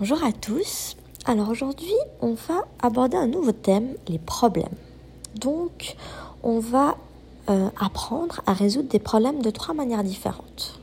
Bonjour à tous. Alors aujourd'hui, on va aborder un nouveau thème, les problèmes. Donc, on va euh, apprendre à résoudre des problèmes de trois manières différentes.